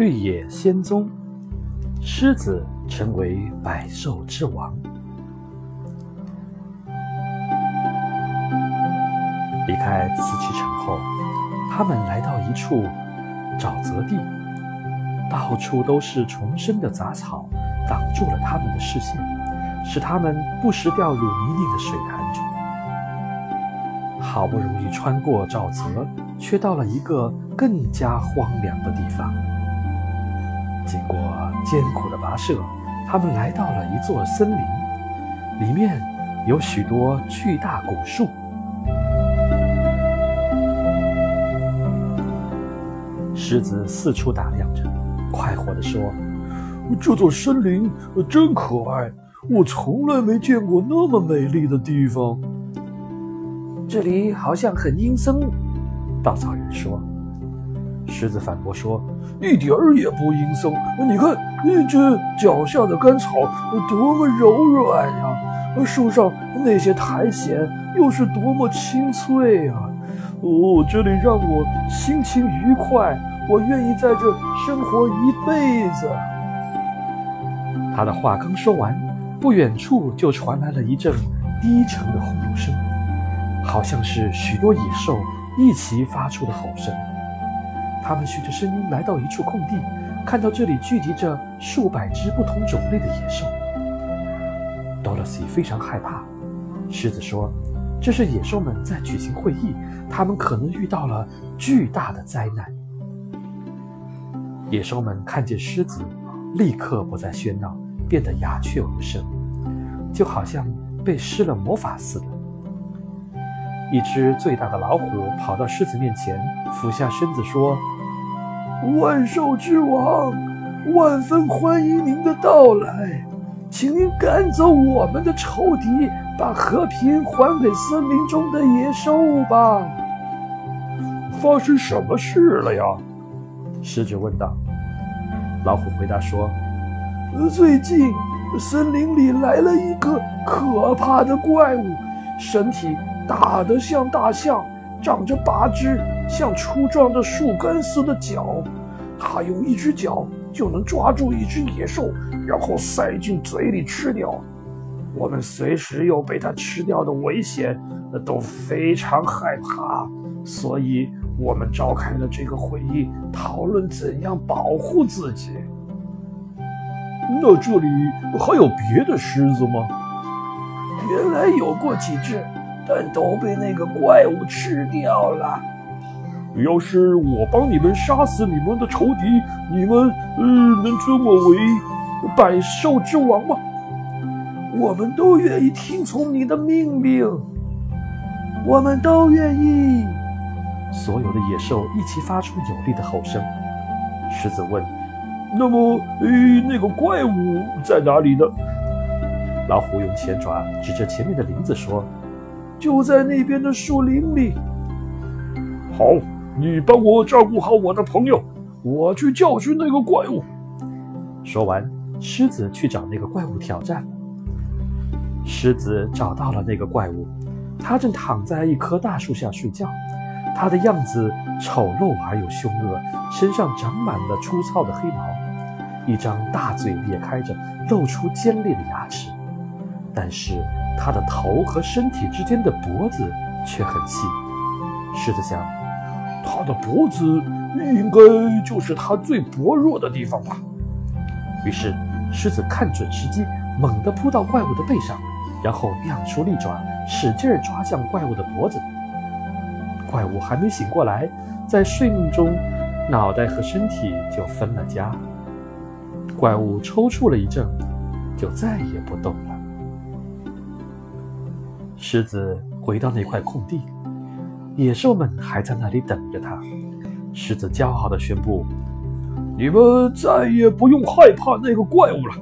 绿野仙踪，狮子成为百兽之王。离开瓷器城后，他们来到一处沼泽地，到处都是丛生的杂草，挡住了他们的视线，使他们不时掉入泥泞的水潭中。好不容易穿过沼泽，却到了一个更加荒凉的地方。经过艰苦的跋涉，他们来到了一座森林，里面有许多巨大古树。狮子四处打量着，快活地说：“这座森林真可爱，我从来没见过那么美丽的地方。”这里好像很阴森，稻草人说。狮子反驳说：“一点儿也不阴森，你看，这脚下的干草多么柔软呀！树上那些苔藓又是多么清脆啊！哦，这里让我心情愉快。”我愿意在这生活一辈子。他的话刚说完，不远处就传来了一阵低沉的吼声，好像是许多野兽一齐发出的吼声。他们循着声音来到一处空地，看到这里聚集着数百只不同种类的野兽。Dorothy 非常害怕。狮子说：“这是野兽们在举行会议，他们可能遇到了巨大的灾难。”野兽们看见狮子，立刻不再喧闹，变得鸦雀无声，就好像被施了魔法似的。一只最大的老虎跑到狮子面前，俯下身子说：“万兽之王，万分欢迎您的到来，请您赶走我们的仇敌，把和平还给森林中的野兽吧。”发生什么事了呀？狮子问道。老虎回答说：“最近，森林里来了一个可怕的怪物，身体大的像大象，长着八只像粗壮的树干似的脚。它用一只脚就能抓住一只野兽，然后塞进嘴里吃掉。我们随时有被它吃掉的危险，都非常害怕，所以。”我们召开了这个会议，讨论怎样保护自己。那这里还有别的狮子吗？原来有过几只，但都被那个怪物吃掉了。要是我帮你们杀死你们的仇敌，你们呃能尊我为百兽之王吗？我们都愿意听从你的命令。我们都愿意。所有的野兽一起发出有力的吼声。狮子问：“那么，诶，那个怪物在哪里呢？”老虎用前爪指着前面的林子说：“就在那边的树林里。”好，你帮我照顾好我的朋友，我去教训那个怪物。说完，狮子去找那个怪物挑战。狮子找到了那个怪物，它正躺在一棵大树下睡觉。它的样子丑陋而又凶恶，身上长满了粗糙的黑毛，一张大嘴裂开着，露出尖利的牙齿。但是他的头和身体之间的脖子却很细。狮子想，他的脖子应该就是他最薄弱的地方吧。于是，狮子看准时机，猛地扑到怪物的背上，然后亮出利爪，使劲抓向怪物的脖子。怪物还没醒过来，在睡梦中，脑袋和身体就分了家。怪物抽搐了一阵，就再也不动了。狮子回到那块空地，野兽们还在那里等着他。狮子骄傲地宣布：“你们再也不用害怕那个怪物了，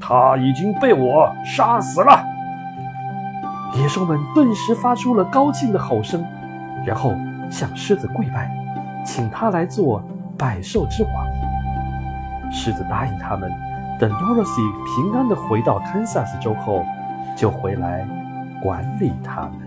他已经被我杀死了。”野兽们顿时发出了高兴的吼声。然后向狮子跪拜，请他来做百兽之王。狮子答应他们，等 Dorothy 平安地回到堪萨斯州后，就回来管理他们。